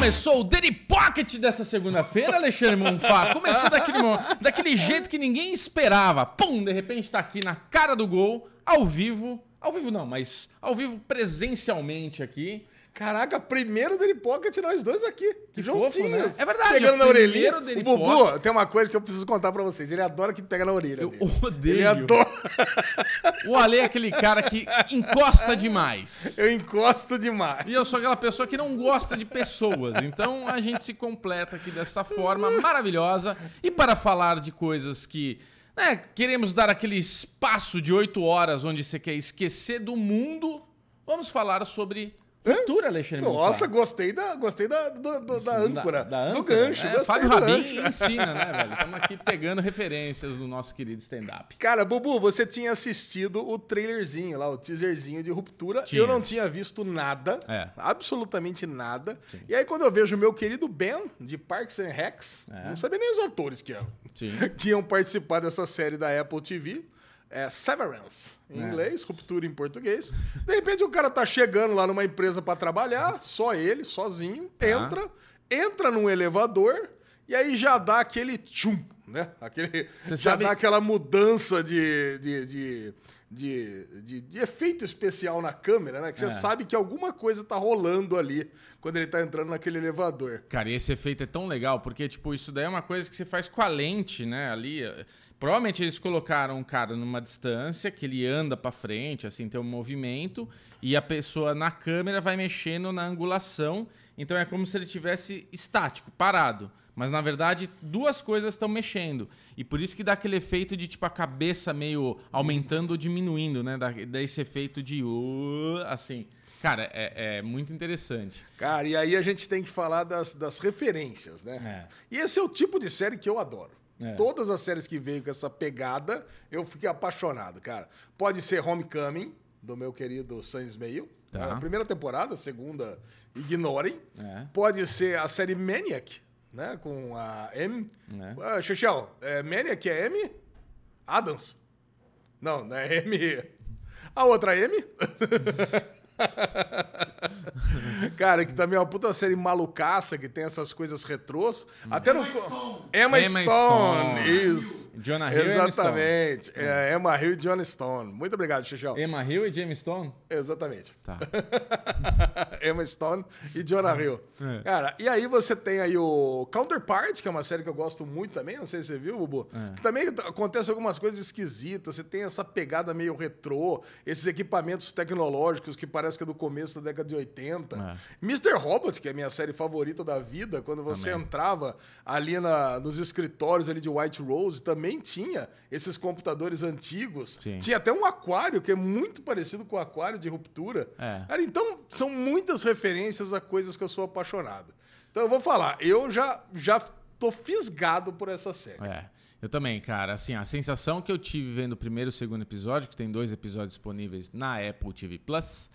começou o Daily Pocket dessa segunda-feira, Alexandre Monfá. Começou daquele, daquele jeito que ninguém esperava. Pum, de repente tá aqui na cara do gol, ao vivo. Ao vivo não, mas ao vivo presencialmente aqui. Caraca, primeiro Daily Pocket nós dois aqui. Que juntinhos. Fofo, né? É verdade. Pegando na orelhinha. O Bubu, tem uma coisa que eu preciso contar pra vocês. Ele adora que pega na orelha Eu dele. odeio. Ele adora. O Ale é aquele cara que encosta demais. Eu encosto demais. E eu sou aquela pessoa que não gosta de pessoas. Então a gente se completa aqui dessa forma maravilhosa. E para falar de coisas que né, queremos dar aquele espaço de oito horas onde você quer esquecer do mundo, vamos falar sobre Cultura, Alexandre Nossa, gostei da, gostei da, do, do, da âncora. Da, da âncora. Do gancho. É, Fábio Rabin ensina, né, velho? Estamos aqui pegando referências do nosso querido stand-up. Cara, Bubu, você tinha assistido o trailerzinho lá, o teaserzinho de ruptura. Tinha. Eu não tinha visto nada. É. Absolutamente nada. Sim. E aí, quando eu vejo o meu querido Ben, de Parks and Recs, é. não sabia nem os atores que eram. Sim. Que iam participar dessa série da Apple TV é Severance em é. inglês, ruptura em português. De repente o cara tá chegando lá numa empresa para trabalhar, só ele, sozinho, tá. entra, entra num elevador e aí já dá aquele tchum, né? Aquele, Você já sabe... dá aquela mudança de, de, de, de, de, de efeito especial na câmera, né? Que você é. sabe que alguma coisa tá rolando ali quando ele tá entrando naquele elevador. Cara, e esse efeito é tão legal, porque, tipo, isso daí é uma coisa que você faz com a lente, né? Ali. Provavelmente eles colocaram um cara numa distância, que ele anda para frente, assim, tem um movimento, e a pessoa na câmera vai mexendo na angulação. Então é como se ele tivesse estático, parado. Mas na verdade, duas coisas estão mexendo. E por isso que dá aquele efeito de tipo a cabeça meio aumentando ou diminuindo, né? Dá, dá esse efeito de uh, assim. Cara, é, é, muito interessante. Cara, e aí a gente tem que falar das, das referências, né? É. E esse é o tipo de série que eu adoro. É. Todas as séries que veio com essa pegada, eu fiquei apaixonado, cara. Pode ser Homecoming, do meu querido Sam Ismail. Tá. A primeira temporada, a segunda, ignorem. É. Pode ser a série Maniac, né? Com a M. É. Xixel, é, Maniac é M? Adams. Não, não é M. A outra M? Cara, que também é uma puta série malucaça, que tem essas coisas retrôs. Até Emma no. Stone. Emma, Emma Stone. Stone. Isso. Jonah Hill Exatamente. E é, Emma Hill e John Stone. Muito obrigado, Xixão. Emma Hill e James Stone? Exatamente. Tá. Emma Stone e Jonah Hill. É. Cara, e aí você tem aí o Counterpart, que é uma série que eu gosto muito também, não sei se você viu, Bubu. É. Que também acontece algumas coisas esquisitas. Você tem essa pegada meio retrô, esses equipamentos tecnológicos que parecem parece que é do começo da década de 80. É. Mr. Robot, que é a minha série favorita da vida, quando você também. entrava ali na, nos escritórios ali de White Rose, também tinha esses computadores antigos. Sim. Tinha até um aquário que é muito parecido com o aquário de ruptura. É. Cara, então, são muitas referências a coisas que eu sou apaixonado. Então, eu vou falar, eu já, já tô fisgado por essa série. É. Eu também, cara. Assim, a sensação que eu tive vendo o primeiro e o segundo episódio, que tem dois episódios disponíveis na Apple TV Plus,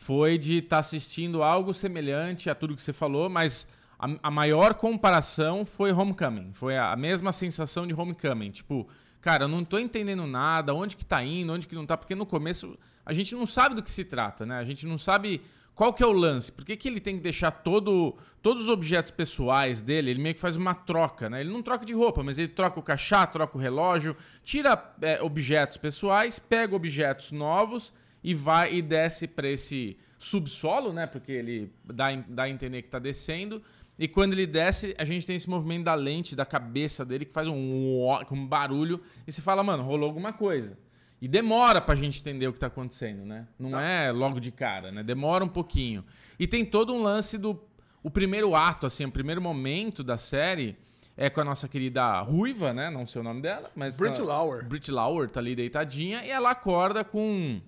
foi de estar tá assistindo algo semelhante a tudo que você falou, mas a, a, maior comparação foi Homecoming. Foi a, a, mesma sensação de Homecoming. Tipo, cara, eu não tô entendendo nada, onde que tá indo, onde que não tá, porque no começo a gente não sabe do que se trata, né? A gente não sabe qual que é o lance. Por que, que ele tem que deixar todo, todos os objetos pessoais dele, ele meio que faz uma troca, né? Ele não troca de roupa, mas ele troca o cachá, troca o relógio, tira é, objetos pessoais, pega objetos novos e vai e desce para esse subsolo, né? Porque ele dá, dá a entender que está descendo. E quando ele desce, a gente tem esse movimento da lente, da cabeça dele, que faz um, um barulho. E você fala, mano, rolou alguma coisa. E demora pra gente entender o que tá acontecendo, né? Não tá. é logo de cara, né? Demora um pouquinho. E tem todo um lance do. O primeiro ato, assim, o primeiro momento da série é com a nossa querida Ruiva, né? Não sei o nome dela, mas. Brit tá, Lauer. Brit Lauer tá ali deitadinha e ela acorda com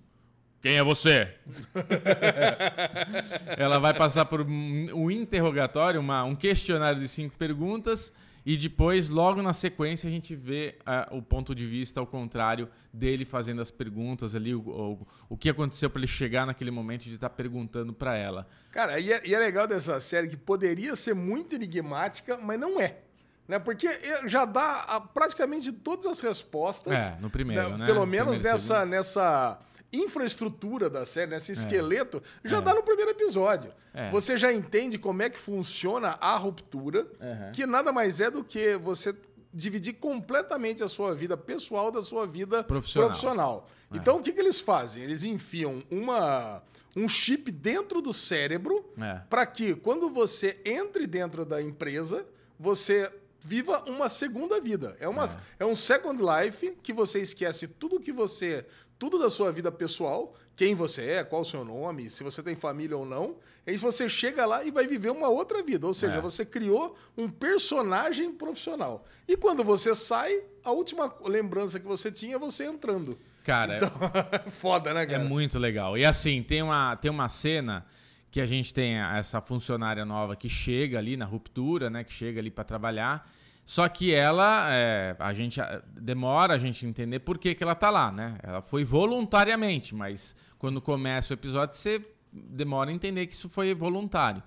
quem é você? Ela vai passar por um interrogatório, uma, um questionário de cinco perguntas, e depois, logo na sequência, a gente vê uh, o ponto de vista ao contrário dele fazendo as perguntas ali, o, o, o que aconteceu para ele chegar naquele momento de estar tá perguntando para ela. Cara, e é, e é legal dessa série que poderia ser muito enigmática, mas não é né? Porque já dá praticamente todas as respostas. É, no primeiro, da, né? Pelo menos nessa, nessa infraestrutura da série, né? esse é. esqueleto, já é. dá no primeiro episódio. É. Você já entende como é que funciona a ruptura, uhum. que nada mais é do que você dividir completamente a sua vida pessoal da sua vida profissional. profissional. É. Então, o que, que eles fazem? Eles enfiam uma, um chip dentro do cérebro é. para que, quando você entre dentro da empresa, você viva uma segunda vida. É, uma, é. é um second life que você esquece tudo que você. Tudo da sua vida pessoal, quem você é, qual o seu nome, se você tem família ou não. Aí você chega lá e vai viver uma outra vida. Ou seja, é. você criou um personagem profissional. E quando você sai, a última lembrança que você tinha é você entrando. Cara, então, é foda, né, cara? É muito legal. E assim, tem uma, tem uma cena que a gente tem essa funcionária nova que chega ali na ruptura, né? Que chega ali para trabalhar. Só que ela, é, a gente demora a gente entender por que, que ela tá lá, né? Ela foi voluntariamente, mas quando começa o episódio você demora a entender que isso foi voluntário.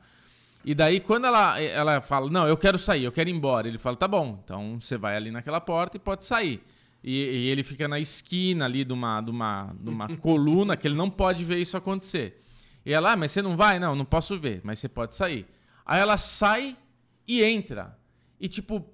E daí quando ela, ela fala, não, eu quero sair, eu quero ir embora, ele fala, tá bom, então você vai ali naquela porta e pode sair. E, e ele fica na esquina ali de uma, de uma, de uma coluna que ele não pode ver isso acontecer. E ela, ah, mas você não vai? Não, não posso ver, mas você pode sair. Aí ela sai e entra. E tipo,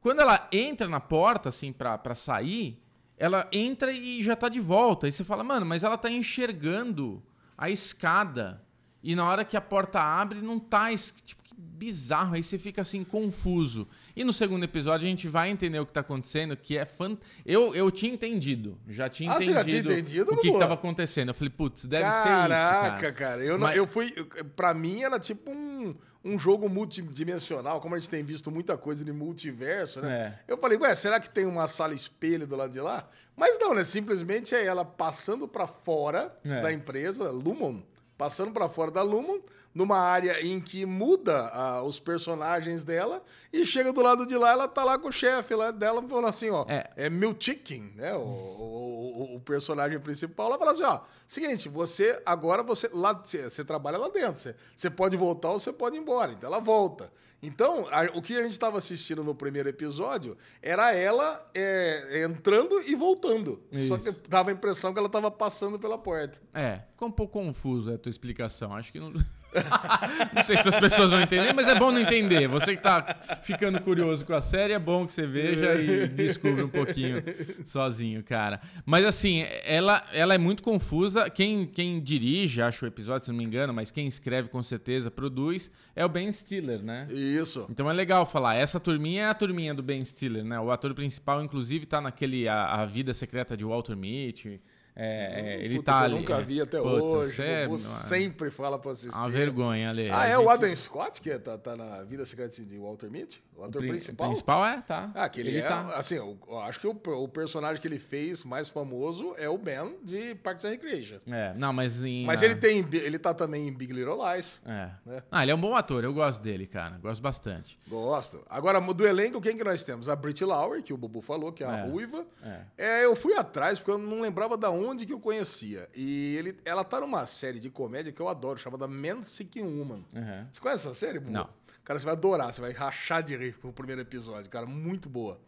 quando ela entra na porta, assim, pra, pra sair, ela entra e já tá de volta. E você fala, mano, mas ela tá enxergando a escada. E na hora que a porta abre, não tá. Tipo, bizarro. Aí você fica assim, confuso. E no segundo episódio a gente vai entender o que tá acontecendo, que é fan... eu, eu tinha entendido. Já tinha ah, entendido, tinha entendido o que, que tava acontecendo. Eu falei, putz, deve Caraca, ser isso. Caraca, cara. Eu, Mas... eu fui. Pra mim era tipo um, um jogo multidimensional, como a gente tem visto muita coisa de multiverso, né? É. Eu falei, ué, será que tem uma sala espelho do lado de lá? Mas não, né? Simplesmente é ela passando para fora é. da empresa, Lumon, passando para fora da Lumon numa área em que muda uh, os personagens dela e chega do lado de lá, ela tá lá com o chefe lá dela falando assim, ó, é, é meu chicken, né? O, o, o, personagem principal, ela fala assim, ó, seguinte, você agora você lá você, você trabalha lá dentro, você, você pode voltar ou você pode ir embora. Então ela volta. Então, a, o que a gente estava assistindo no primeiro episódio era ela é, entrando e voltando. Isso. Só que dava a impressão que ela estava passando pela porta. É, ficou um pouco confuso a tua explicação. Acho que não. não sei se as pessoas vão entender, mas é bom não entender. Você que está ficando curioso com a série, é bom que você veja e descubra um pouquinho sozinho, cara. Mas assim, ela, ela é muito confusa. Quem, quem dirige, acho o episódio, se não me engano, mas quem escreve com certeza, produz, é o Ben Stiller, né? Isso. Então é legal falar. Essa turminha é a turminha do Ben Stiller, né? O ator principal, inclusive, está naquele a, a, Vida Secreta de Walter Mitty. É, é, ele Puta, tá ali. Eu nunca vi até Putz, hoje. É, o sempre fala pra assistir. Uma vergonha ali. Ah, é o Adam. Scott que tá, tá na Vida Secreta de Walter Mitty? O ator o principal? O principal é, tá. Ah, que ele, ele é. Tá. Assim, eu, acho que o, o, personagem que ele fez mais famoso é o Ben de Parks and Recreation. É, não, mas em. Mas ele tem. Ele tá também em Big Little Lies. É. Né? Ah, ele é um bom ator, eu gosto dele, cara. Gosto bastante. Gosto. Agora, do elenco, quem que nós temos? A Brit Lauer, que o Bubu falou, que é a é. ruiva. É. é. eu fui atrás, porque eu não lembrava da onde que eu conhecia. E ele, ela tá numa série de comédia que eu adoro, chamada Man Seeking Woman. Uhum. Você conhece essa série? Não. Cara, você vai adorar, você vai rachar de rir com o primeiro episódio, cara, muito boa.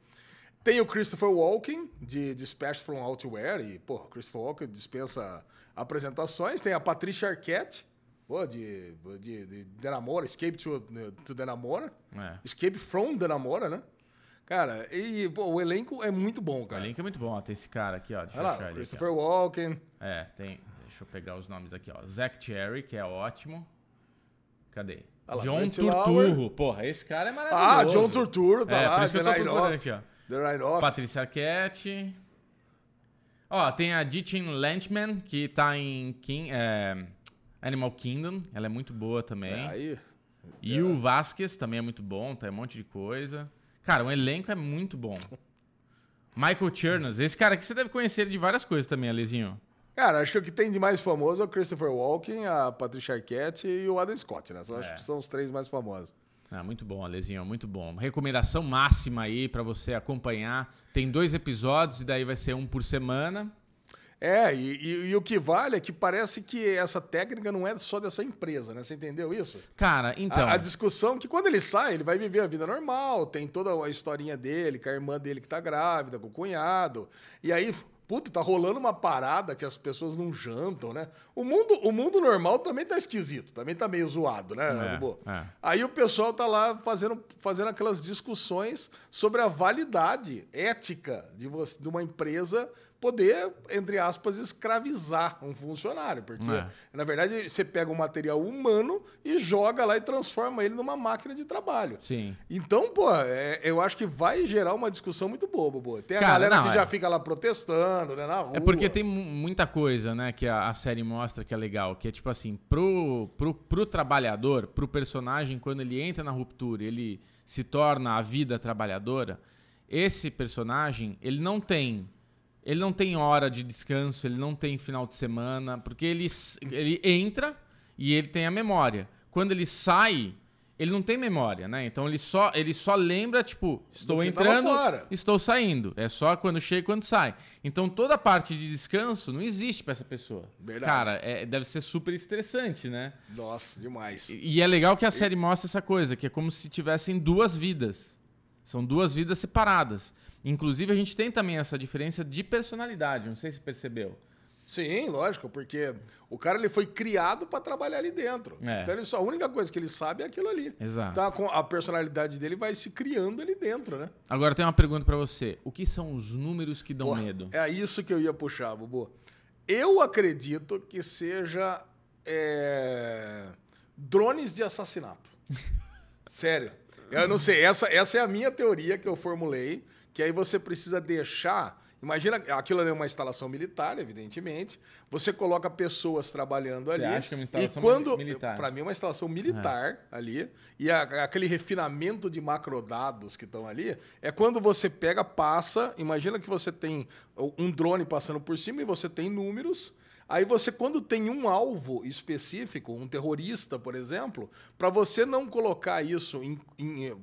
Tem o Christopher Walken, de Dispatch from Outware, e, pô, Christopher Walken dispensa apresentações. Tem a Patricia Arquette, pô, de, de, de Denamora, Escape to, to Denamora. É. Escape from Denamora, né? Cara, e pô, o elenco é muito bom, cara. O elenco é muito bom. Ó, tem esse cara aqui, ó. Deixa Olha eu lá, Christopher aqui, Walken. É, tem. Deixa eu pegar os nomes aqui, ó. Zack Cherry, que é ótimo. Cadê? Olha John Turturro. Porra, esse cara é maravilhoso. Ah, John Turturro, tá é, lá. Por isso que The eu tô off. aqui, ó. The Off. Patrícia Arquette. Ó, tem a Ditchin Lanchman, que tá em King, é, Animal Kingdom. Ela é muito boa também. É, aí... E o Vasquez também é muito bom, tá um monte de coisa. Cara, o elenco é muito bom. Michael Chernus, esse cara aqui você deve conhecer de várias coisas também, Alezinho. Cara, acho que o que tem de mais famoso é o Christopher Walken, a Patricia Arquette e o Adam Scott, né? Eu acho é. que são os três mais famosos. Ah, muito bom, Alezinho, muito bom. Recomendação máxima aí para você acompanhar. Tem dois episódios e daí vai ser um por semana. É, e, e, e, o que vale é que parece que essa técnica não é só dessa empresa, né? Você entendeu isso? Cara, então. A, a discussão que quando ele sai, ele vai viver a vida normal, tem toda a historinha dele, com a irmã dele que tá grávida, com o cunhado. E aí Puta, tá rolando uma parada que as pessoas não jantam, né? O mundo, o mundo normal também tá esquisito, também tá meio zoado, né, é, é. Aí o pessoal tá lá fazendo, fazendo aquelas discussões sobre a validade ética de, você, de uma empresa poder, entre aspas, escravizar um funcionário. Porque, é. na verdade, você pega um material humano e joga lá e transforma ele numa máquina de trabalho. Sim. Então, pô, é, eu acho que vai gerar uma discussão muito boa, boa. Tem a Cara, galera não, que é. já fica lá protestando, né, na rua. É porque tem muita coisa, né, que a, a, série mostra que é legal, que é tipo assim, pro, pro, pro trabalhador, pro personagem, quando ele entra na ruptura, ele se torna a vida trabalhadora, esse personagem, ele não tem ele não tem hora de descanso, ele não tem final de semana, porque ele, ele entra e ele tem a memória. Quando ele sai, ele não tem memória, né? Então ele só, ele só lembra, tipo, estou entrando, estou saindo. É só quando chega e quando sai. Então toda a parte de descanso não existe para essa pessoa. Verdade. Cara, é, deve ser super estressante, né? Nossa, demais. E, e é legal que a série mostra essa coisa, que é como se tivessem duas vidas. São duas vidas separadas. Inclusive, a gente tem também essa diferença de personalidade, não sei se percebeu. Sim, lógico, porque o cara ele foi criado para trabalhar ali dentro. É. Então ele só a única coisa que ele sabe é aquilo ali. Exato. Então a, a personalidade dele vai se criando ali dentro, né? Agora tem uma pergunta para você. O que são os números que dão medo? É isso que eu ia puxar, Bubu. Eu acredito que seja é, drones de assassinato. Sério. Eu não sei, essa, essa é a minha teoria que eu formulei que aí você precisa deixar. Imagina, aquilo ali é uma instalação militar, evidentemente. Você coloca pessoas trabalhando você ali. Acha que é uma instalação e quando, militar? Para mim é uma instalação militar é. ali. E a, aquele refinamento de macrodados que estão ali é quando você pega, passa. Imagina que você tem um drone passando por cima e você tem números Aí você, quando tem um alvo específico, um terrorista, por exemplo, para você não colocar isso,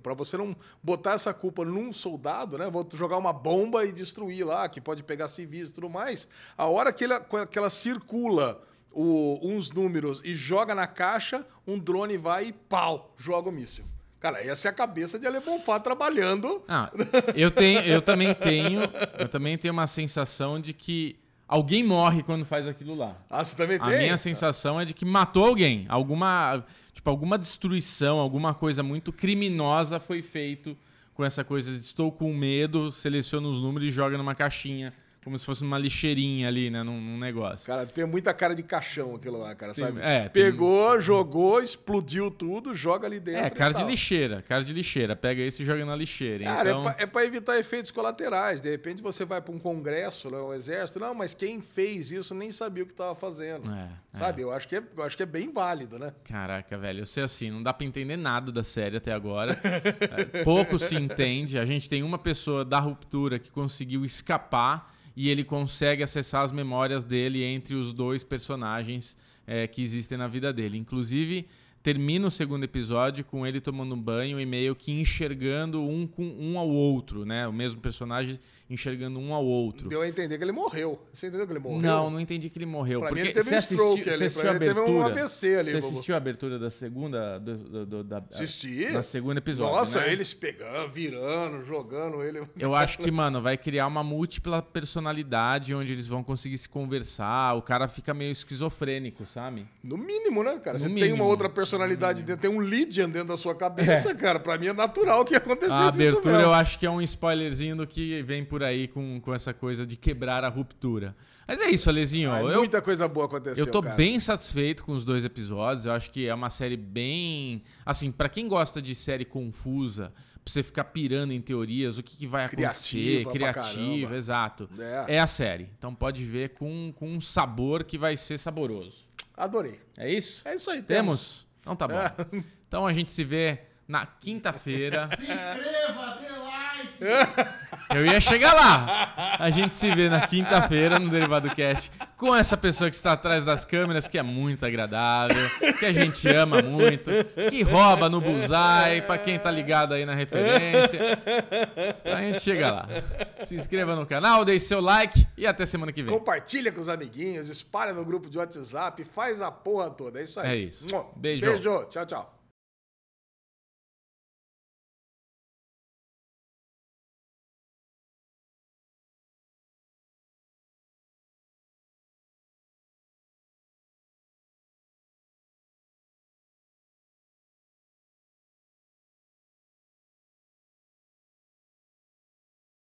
para você não botar essa culpa num soldado, né? Vou jogar uma bomba e destruir lá, que pode pegar civis e tudo mais. A hora que, ele, que ela circula o, uns números e joga na caixa, um drone vai e pau, joga o míssil. Cara, essa é a cabeça de Alebonfá trabalhando. Ah, eu tenho, eu também tenho, eu também tenho uma sensação de que Alguém morre quando faz aquilo lá. Ah, você também a tem? A minha sensação é de que matou alguém. Alguma, tipo, alguma destruição, alguma coisa muito criminosa foi feito com essa coisa. Estou com medo, seleciona os números e joga numa caixinha como se fosse uma lixeirinha ali, né? Num, num, negócio. Cara, tem muita cara de caixão aquilo lá, cara, sabe? É, Pegou, tem... jogou, explodiu tudo, joga ali dentro. É, cara de lixeira, cara de lixeira. Pega isso e joga na lixeira. Cara, é então... é, pra, é evitar efeitos colaterais. De repente você vai para um congresso, né, um exército. Não, mas quem fez isso nem sabia o que estava fazendo. É, é, sabe? Eu acho, que é, eu acho que é bem válido, né? Caraca, velho. Eu sei assim, não dá pra entender nada da série até agora. É, pouco se entende. A gente tem uma pessoa da ruptura que conseguiu escapar e ele consegue acessar as memórias dele entre os dois personagens é, que existem na vida dele. Inclusive, termina o segundo episódio com ele tomando um banho e meio que enxergando um com um ao outro, né? O mesmo personagem enxergando um ao outro. Deu a entender que ele morreu. Você entendeu que ele morreu? Não, não entendi que ele morreu. Pra porque mim ele teve um stroke ali. Assistiu ele teve um AVC ali. Você assistiu a abertura da segunda... Do, do, do, da, Assisti. Da segunda episódio, Nossa, né? eles pegando, virando, jogando ele. Eu acho que, mano, vai criar uma múltipla personalidade onde eles vão conseguir se conversar. O cara fica meio esquizofrênico, sabe? No mínimo, né, cara? No Você mínimo. tem uma outra personalidade dentro, tem um Lydian dentro da sua cabeça, é. cara. Pra mim é natural que acontecesse A abertura eu acho que é um spoilerzinho do que vem por aí com, com essa coisa de quebrar a ruptura. Mas é isso, Alezinho. Ah, eu, muita coisa boa aconteceu. Eu tô cara. bem satisfeito com os dois episódios. Eu acho que é uma série bem. Assim, para quem gosta de série confusa, pra você ficar pirando em teorias, o que, que vai acontecer, criativa, exato. É. é. a série. Então pode ver com, com um sabor que vai ser saboroso. Adorei. É isso? É isso aí, temos. temos? Então tá bom. É. Então a gente se vê na quinta-feira. Se inscreva, dê eu ia chegar lá. A gente se vê na quinta-feira no Derivado Cast com essa pessoa que está atrás das câmeras, que é muito agradável, que a gente ama muito, que rouba no bullseye, para quem tá ligado aí na referência. A gente chega lá. Se inscreva no canal, deixe seu like e até semana que vem. Compartilha com os amiguinhos, espalha no grupo de WhatsApp, faz a porra toda. É isso aí. É isso. Beijo. Beijo. Tchau, tchau.